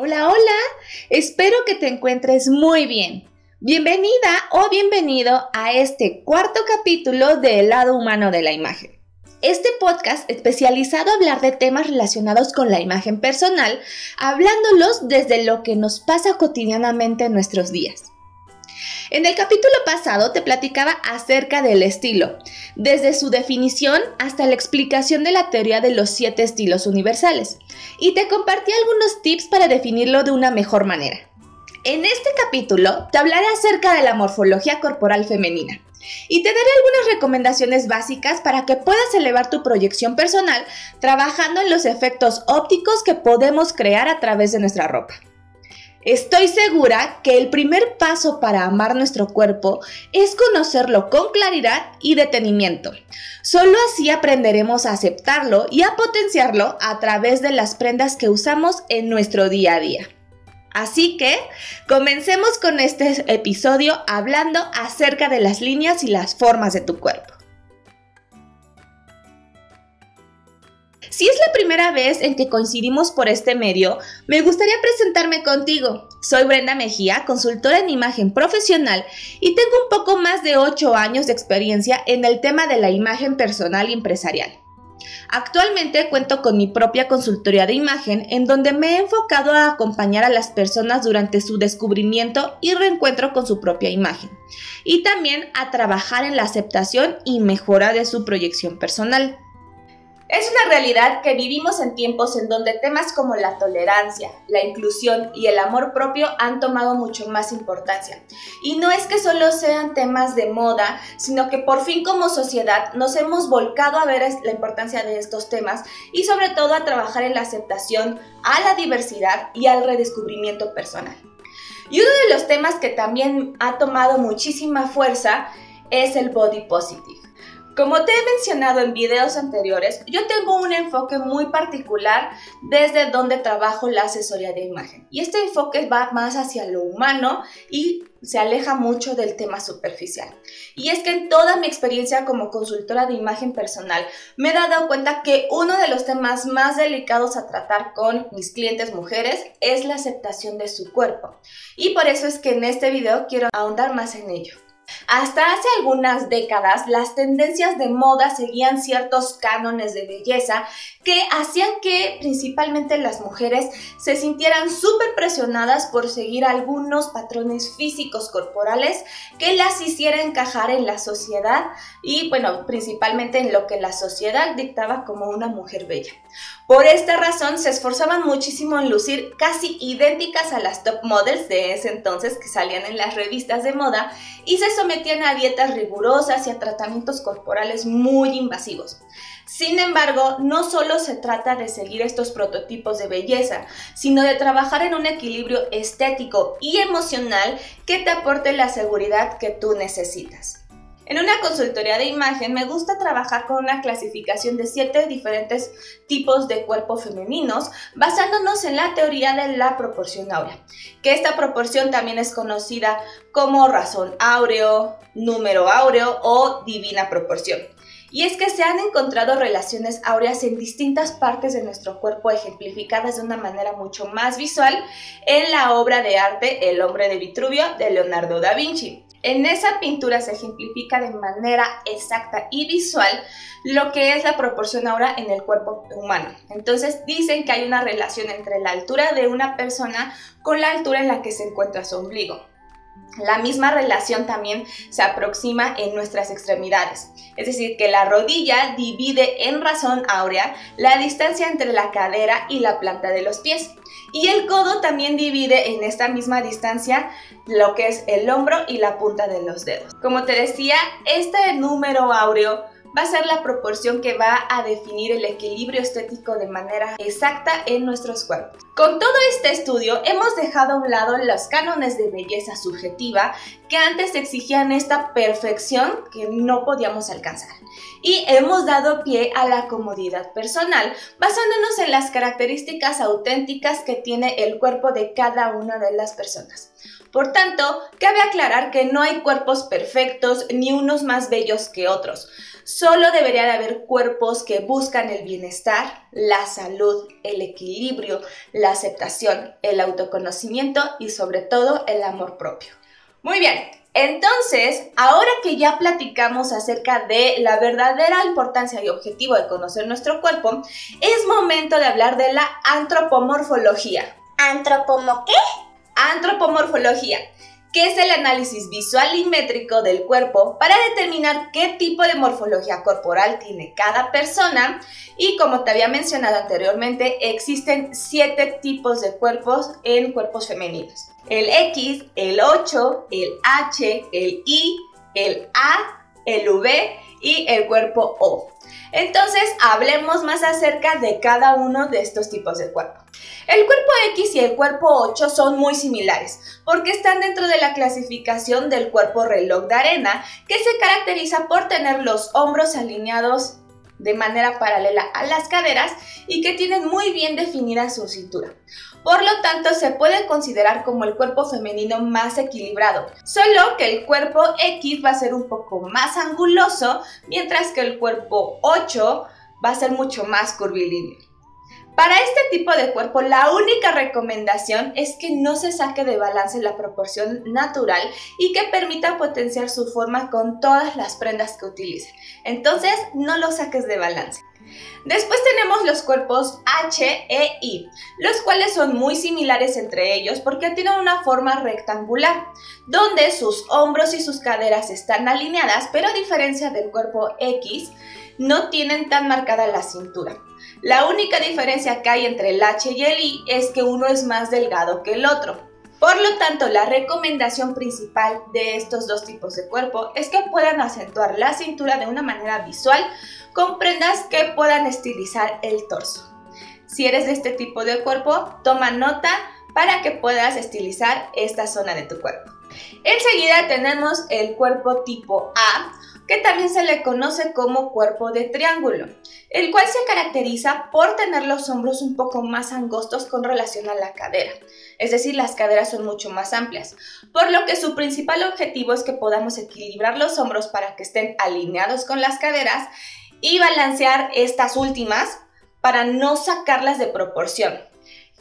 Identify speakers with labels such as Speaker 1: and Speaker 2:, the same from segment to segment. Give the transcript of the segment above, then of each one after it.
Speaker 1: Hola, hola, espero que te encuentres muy bien. Bienvenida o bienvenido a este cuarto capítulo de El lado humano de la imagen. Este podcast especializado a hablar de temas relacionados con la imagen personal, hablándolos desde lo que nos pasa cotidianamente en nuestros días. En el capítulo pasado te platicaba acerca del estilo, desde su definición hasta la explicación de la teoría de los siete estilos universales, y te compartí algunos tips para definirlo de una mejor manera. En este capítulo te hablaré acerca de la morfología corporal femenina y te daré algunas recomendaciones básicas para que puedas elevar tu proyección personal trabajando en los efectos ópticos que podemos crear a través de nuestra ropa. Estoy segura que el primer paso para amar nuestro cuerpo es conocerlo con claridad y detenimiento. Solo así aprenderemos a aceptarlo y a potenciarlo a través de las prendas que usamos en nuestro día a día. Así que comencemos con este episodio hablando acerca de las líneas y las formas de tu cuerpo. Si es la primera vez en que coincidimos por este medio, me gustaría presentarme contigo. Soy Brenda Mejía, consultora en imagen profesional y tengo un poco más de 8 años de experiencia en el tema de la imagen personal y empresarial. Actualmente cuento con mi propia consultoría de imagen en donde me he enfocado a acompañar a las personas durante su descubrimiento y reencuentro con su propia imagen y también a trabajar en la aceptación y mejora de su proyección personal. Es una realidad que vivimos en tiempos en donde temas como la tolerancia, la inclusión y el amor propio han tomado mucho más importancia. Y no es que solo sean temas de moda, sino que por fin como sociedad nos hemos volcado a ver la importancia de estos temas y sobre todo a trabajar en la aceptación a la diversidad y al redescubrimiento personal. Y uno de los temas que también ha tomado muchísima fuerza es el body positive. Como te he mencionado en videos anteriores, yo tengo un enfoque muy particular desde donde trabajo la asesoría de imagen. Y este enfoque va más hacia lo humano y se aleja mucho del tema superficial. Y es que en toda mi experiencia como consultora de imagen personal me he dado cuenta que uno de los temas más delicados a tratar con mis clientes mujeres es la aceptación de su cuerpo. Y por eso es que en este video quiero ahondar más en ello. Hasta hace algunas décadas, las tendencias de moda seguían ciertos cánones de belleza que hacían que principalmente las mujeres se sintieran súper presionadas por seguir algunos patrones físicos corporales que las hicieran encajar en la sociedad y, bueno, principalmente en lo que la sociedad dictaba como una mujer bella. Por esta razón se esforzaban muchísimo en lucir casi idénticas a las top models de ese entonces que salían en las revistas de moda y se sometían a dietas rigurosas y a tratamientos corporales muy invasivos. Sin embargo, no solo se trata de seguir estos prototipos de belleza, sino de trabajar en un equilibrio estético y emocional que te aporte la seguridad que tú necesitas. En una consultoría de imagen me gusta trabajar con una clasificación de siete diferentes tipos de cuerpos femeninos basándonos en la teoría de la proporción áurea, que esta proporción también es conocida como razón áureo, número áureo o divina proporción. Y es que se han encontrado relaciones áureas en distintas partes de nuestro cuerpo ejemplificadas de una manera mucho más visual en la obra de arte El hombre de Vitruvio de Leonardo da Vinci. En esa pintura se ejemplifica de manera exacta y visual lo que es la proporción ahora en el cuerpo humano. Entonces dicen que hay una relación entre la altura de una persona con la altura en la que se encuentra su ombligo. La misma relación también se aproxima en nuestras extremidades, es decir, que la rodilla divide en razón áurea la distancia entre la cadera y la planta de los pies. Y el codo también divide en esta misma distancia lo que es el hombro y la punta de los dedos. Como te decía, este número áureo va a ser la proporción que va a definir el equilibrio estético de manera exacta en nuestros cuerpos. Con todo este estudio hemos dejado a un lado los cánones de belleza subjetiva que antes exigían esta perfección que no podíamos alcanzar y hemos dado pie a la comodidad personal basándonos en las características auténticas que tiene el cuerpo de cada una de las personas. Por tanto, cabe aclarar que no hay cuerpos perfectos ni unos más bellos que otros. Solo debería de haber cuerpos que buscan el bienestar, la salud, el equilibrio, la aceptación, el autoconocimiento y sobre todo el amor propio. Muy bien, entonces, ahora que ya platicamos acerca de la verdadera importancia y objetivo de conocer nuestro cuerpo, es momento de hablar de la antropomorfología.
Speaker 2: ¿Antropomo qué?
Speaker 1: Antropomorfología es el análisis visual y métrico del cuerpo para determinar qué tipo de morfología corporal tiene cada persona. Y como te había mencionado anteriormente, existen siete tipos de cuerpos en cuerpos femeninos. El X, el 8, el H, el I, el A, el V y el cuerpo O. Entonces, hablemos más acerca de cada uno de estos tipos de cuerpo. El cuerpo X y el cuerpo 8 son muy similares porque están dentro de la clasificación del cuerpo reloj de arena que se caracteriza por tener los hombros alineados de manera paralela a las caderas y que tienen muy bien definida su cintura. Por lo tanto, se puede considerar como el cuerpo femenino más equilibrado, solo que el cuerpo X va a ser un poco más anguloso, mientras que el cuerpo 8 va a ser mucho más curvilíneo. Para este tipo de cuerpo, la única recomendación es que no se saque de balance la proporción natural y que permita potenciar su forma con todas las prendas que utilice. Entonces, no lo saques de balance. Después tenemos los cuerpos H e I, los cuales son muy similares entre ellos porque tienen una forma rectangular, donde sus hombros y sus caderas están alineadas, pero a diferencia del cuerpo X, no tienen tan marcada la cintura. La única diferencia que hay entre el H y el I es que uno es más delgado que el otro. Por lo tanto, la recomendación principal de estos dos tipos de cuerpo es que puedan acentuar la cintura de una manera visual con prendas que puedan estilizar el torso. Si eres de este tipo de cuerpo, toma nota para que puedas estilizar esta zona de tu cuerpo. Enseguida tenemos el cuerpo tipo A, que también se le conoce como cuerpo de triángulo, el cual se caracteriza por tener los hombros un poco más angostos con relación a la cadera, es decir, las caderas son mucho más amplias, por lo que su principal objetivo es que podamos equilibrar los hombros para que estén alineados con las caderas y balancear estas últimas para no sacarlas de proporción.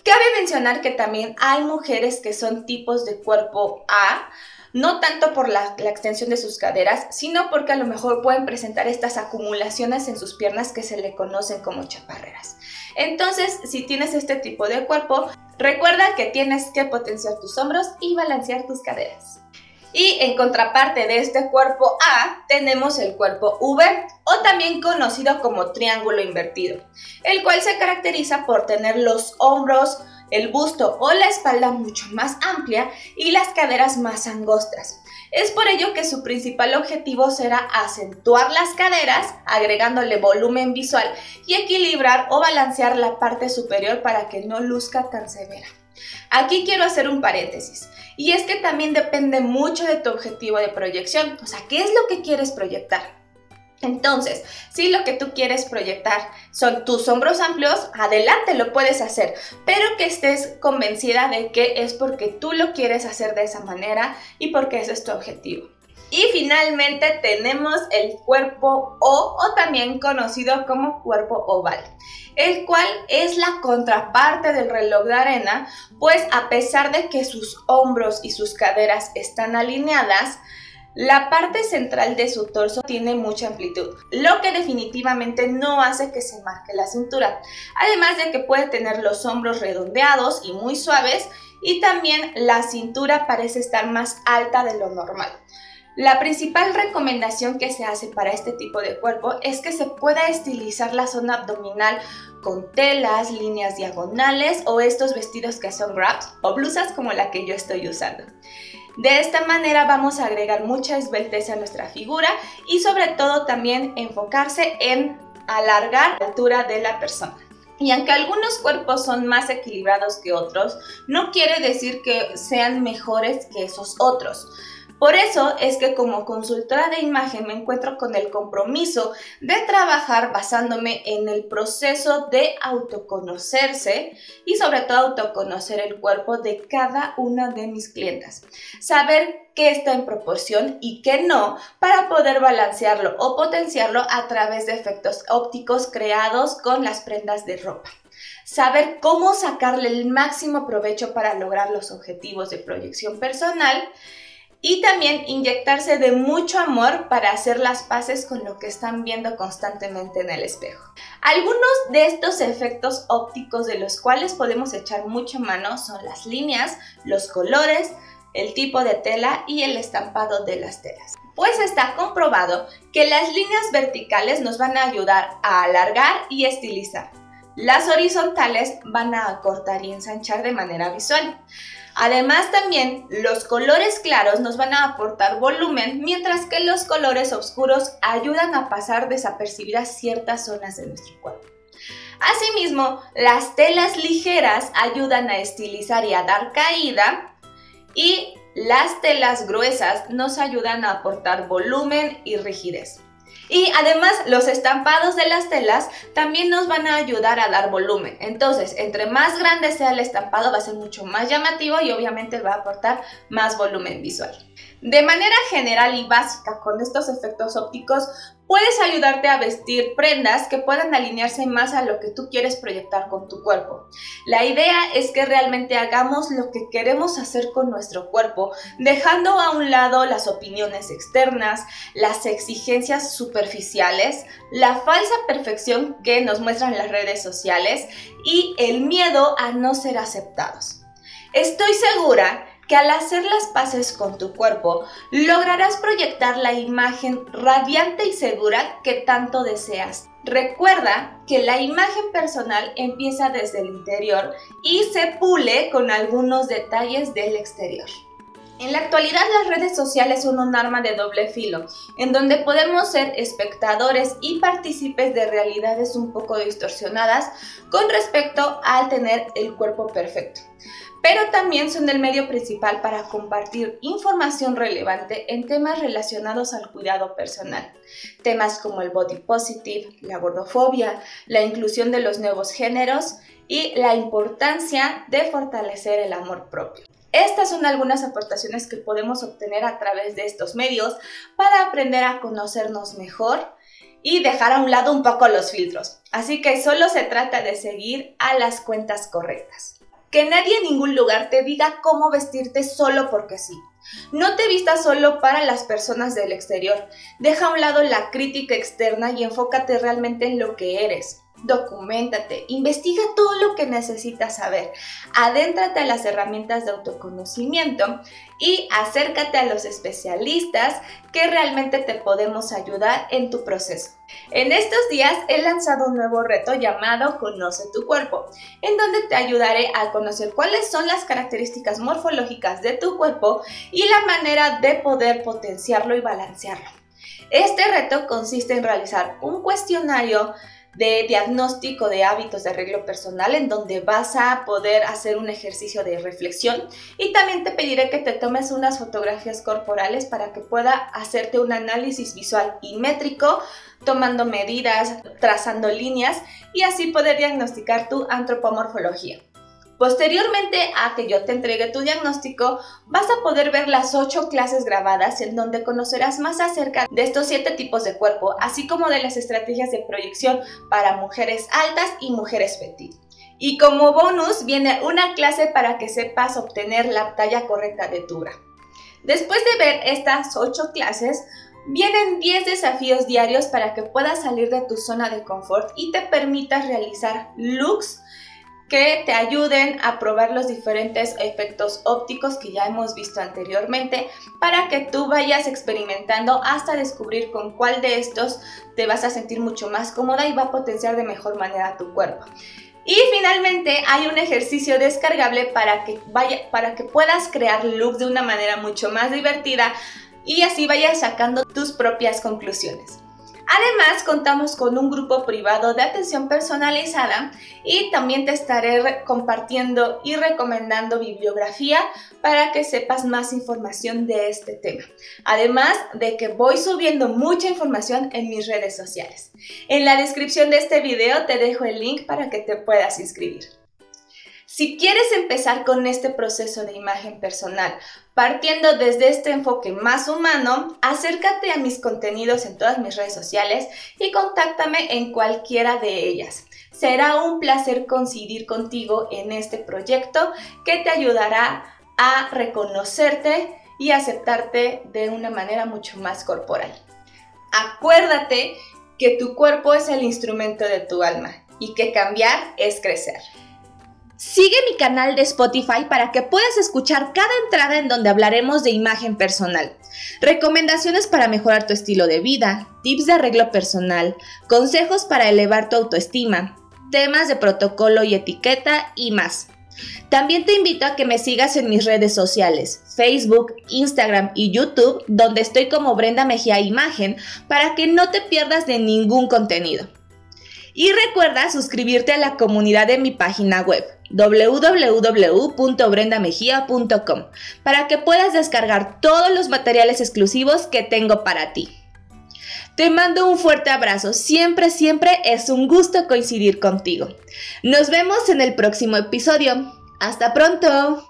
Speaker 1: Cabe mencionar que también hay mujeres que son tipos de cuerpo A, no tanto por la, extensión de sus caderas, sino porque a lo mejor pueden presentar estas acumulaciones en sus piernas que se le conocen como chaparreras. Entonces, si tienes este tipo de cuerpo, recuerda que tienes que potenciar tus hombros y balancear tus caderas. Y en contraparte de este cuerpo A tenemos el cuerpo V o también conocido como triángulo invertido, el cual se caracteriza por tener los hombros, el busto o la espalda mucho más amplia y las caderas más angostas. Es por ello que su principal objetivo será acentuar las caderas, agregándole volumen visual y equilibrar o balancear la parte superior para que no luzca tan severa. Aquí quiero hacer un paréntesis, y es que también depende mucho de tu objetivo de proyección, o sea, ¿qué es lo que quieres proyectar? Entonces, si lo que tú quieres proyectar son tus hombros amplios, adelante lo puedes hacer, pero que estés convencida de que es porque tú lo quieres hacer de esa manera y porque ese es tu objetivo. Y finalmente tenemos el cuerpo O o también conocido como cuerpo oval, el cual es la contraparte del reloj de arena, pues a pesar de que sus hombros y sus caderas están alineadas, la parte central de su torso tiene mucha amplitud, lo que definitivamente no hace que se marque la cintura, además de que puede tener los hombros redondeados y muy suaves y también la cintura parece estar más alta de lo normal. La principal recomendación que se hace para este tipo de cuerpo es que se pueda estilizar la zona abdominal con telas, líneas diagonales o estos vestidos que son wraps o blusas como la que yo estoy usando. De esta manera vamos a agregar mucha esbeltez a nuestra figura y sobre todo también enfocarse en alargar la altura de la persona. Y aunque algunos cuerpos son más equilibrados que otros, no quiere decir que sean mejores que esos otros. Por eso es que como consultora de imagen me encuentro con el compromiso de trabajar basándome en el proceso de autoconocerse y sobre todo autoconocer el cuerpo de cada una de mis clientas. Saber qué está en proporción y qué no para poder balancearlo o potenciarlo a través de efectos ópticos creados con las prendas de ropa saber cómo sacarle el máximo provecho para lograr los objetivos de proyección personal y también inyectarse de mucho amor para hacer las paces con lo que están viendo constantemente en el espejo. Algunos de estos efectos ópticos de los cuales podemos echar mucha mano son las líneas, los colores, el tipo de tela y el estampado de las telas. Pues está comprobado que las líneas verticales nos van a ayudar a alargar y estilizar. Las horizontales van a acortar y ensanchar de manera visual. Además también los colores claros nos van a aportar volumen, mientras que los colores oscuros ayudan a pasar desapercibidas ciertas zonas de nuestro cuerpo. Asimismo, las telas ligeras ayudan a estilizar y a dar caída y las telas gruesas nos ayudan a aportar volumen y rigidez. Y además los estampados de las telas también nos van a ayudar a dar volumen. Entonces, entre más grande sea el estampado va a ser mucho más llamativo y obviamente va a aportar más volumen visual. De manera general y básica, con estos efectos ópticos, puedes ayudarte a vestir prendas que puedan alinearse más a lo que tú quieres proyectar con tu cuerpo. La idea es que realmente hagamos lo que queremos hacer con nuestro cuerpo, dejando a un lado las opiniones externas, las exigencias superficiales, la falsa perfección que nos muestran las redes sociales y el miedo a no ser aceptados. Estoy segura que al hacer las paces con tu cuerpo lograrás proyectar la imagen radiante y segura que tanto deseas. Recuerda que la imagen personal empieza desde el interior y se pule con algunos detalles del exterior. En la actualidad las redes sociales son un arma de doble filo, en donde podemos ser espectadores y partícipes de realidades un poco distorsionadas con respecto al tener el cuerpo perfecto pero también son el medio principal para compartir información relevante en temas relacionados al cuidado personal. Temas como el body positive, la gordofobia, la inclusión de los nuevos géneros y la importancia de fortalecer el amor propio. Estas son algunas aportaciones que podemos obtener a través de estos medios para aprender a conocernos mejor y dejar a un lado un poco los filtros. Así que solo se trata de seguir a las cuentas correctas. Que nadie en ningún lugar te diga cómo vestirte solo porque sí. No te vistas solo para las personas del exterior. Deja a un lado la crítica externa y enfócate realmente en lo que eres documentate, investiga todo lo que necesitas saber, adéntrate a las herramientas de autoconocimiento y acércate a los especialistas que realmente te podemos ayudar en tu proceso. En estos días he lanzado un nuevo reto llamado Conoce tu cuerpo, en donde te ayudaré a conocer cuáles son las características morfológicas de tu cuerpo y la manera de poder potenciarlo y balancearlo. Este reto consiste en realizar un cuestionario de diagnóstico de hábitos de arreglo personal en donde vas a poder hacer un ejercicio de reflexión y también te pediré que te tomes unas fotografías corporales para que pueda hacerte un análisis visual y métrico tomando medidas, trazando líneas y así poder diagnosticar tu antropomorfología. Posteriormente a que yo te entregue tu diagnóstico, vas a poder ver las 8 clases grabadas en donde conocerás más acerca de estos 7 tipos de cuerpo, así como de las estrategias de proyección para mujeres altas y mujeres petit. Y como bonus viene una clase para que sepas obtener la talla correcta de tu bra. Después de ver estas 8 clases, Vienen 10 desafíos diarios para que puedas salir de tu zona de confort y te permitas realizar looks que te ayuden a probar los diferentes efectos ópticos que ya hemos visto anteriormente para que tú vayas experimentando hasta descubrir con cuál de estos te vas a sentir mucho más cómoda y va a potenciar de mejor manera tu cuerpo. Y finalmente hay un ejercicio descargable para que, vaya, para que puedas crear looks de una manera mucho más divertida y así vayas sacando tus propias conclusiones. Además, contamos con un grupo privado de atención personalizada y también te estaré compartiendo y recomendando bibliografía para que sepas más información de este tema. Además de que voy subiendo mucha información en mis redes sociales. En la descripción de este video te dejo el link para que te puedas inscribir. Si quieres empezar con este proceso de imagen personal, partiendo desde este enfoque más humano, acércate a mis contenidos en todas mis redes sociales y contáctame en cualquiera de ellas. Será un placer coincidir contigo en este proyecto que te ayudará a reconocerte y aceptarte de una manera mucho más corporal. Acuérdate que tu cuerpo es el instrumento de tu alma y que cambiar es crecer. Sigue mi canal de Spotify para que puedas escuchar cada entrada en donde hablaremos de imagen personal, recomendaciones para mejorar tu estilo de vida, tips de arreglo personal, consejos para elevar tu autoestima, temas de protocolo y etiqueta y más. También te invito a que me sigas en mis redes sociales, Facebook, Instagram y YouTube, donde estoy como Brenda Mejía Imagen, para que no te pierdas de ningún contenido. Y recuerda suscribirte a la comunidad de mi página web www.brendamejia.com para que puedas descargar todos los materiales exclusivos que tengo para ti. Te mando un fuerte abrazo, siempre, siempre es un gusto coincidir contigo. Nos vemos en el próximo episodio. Hasta pronto.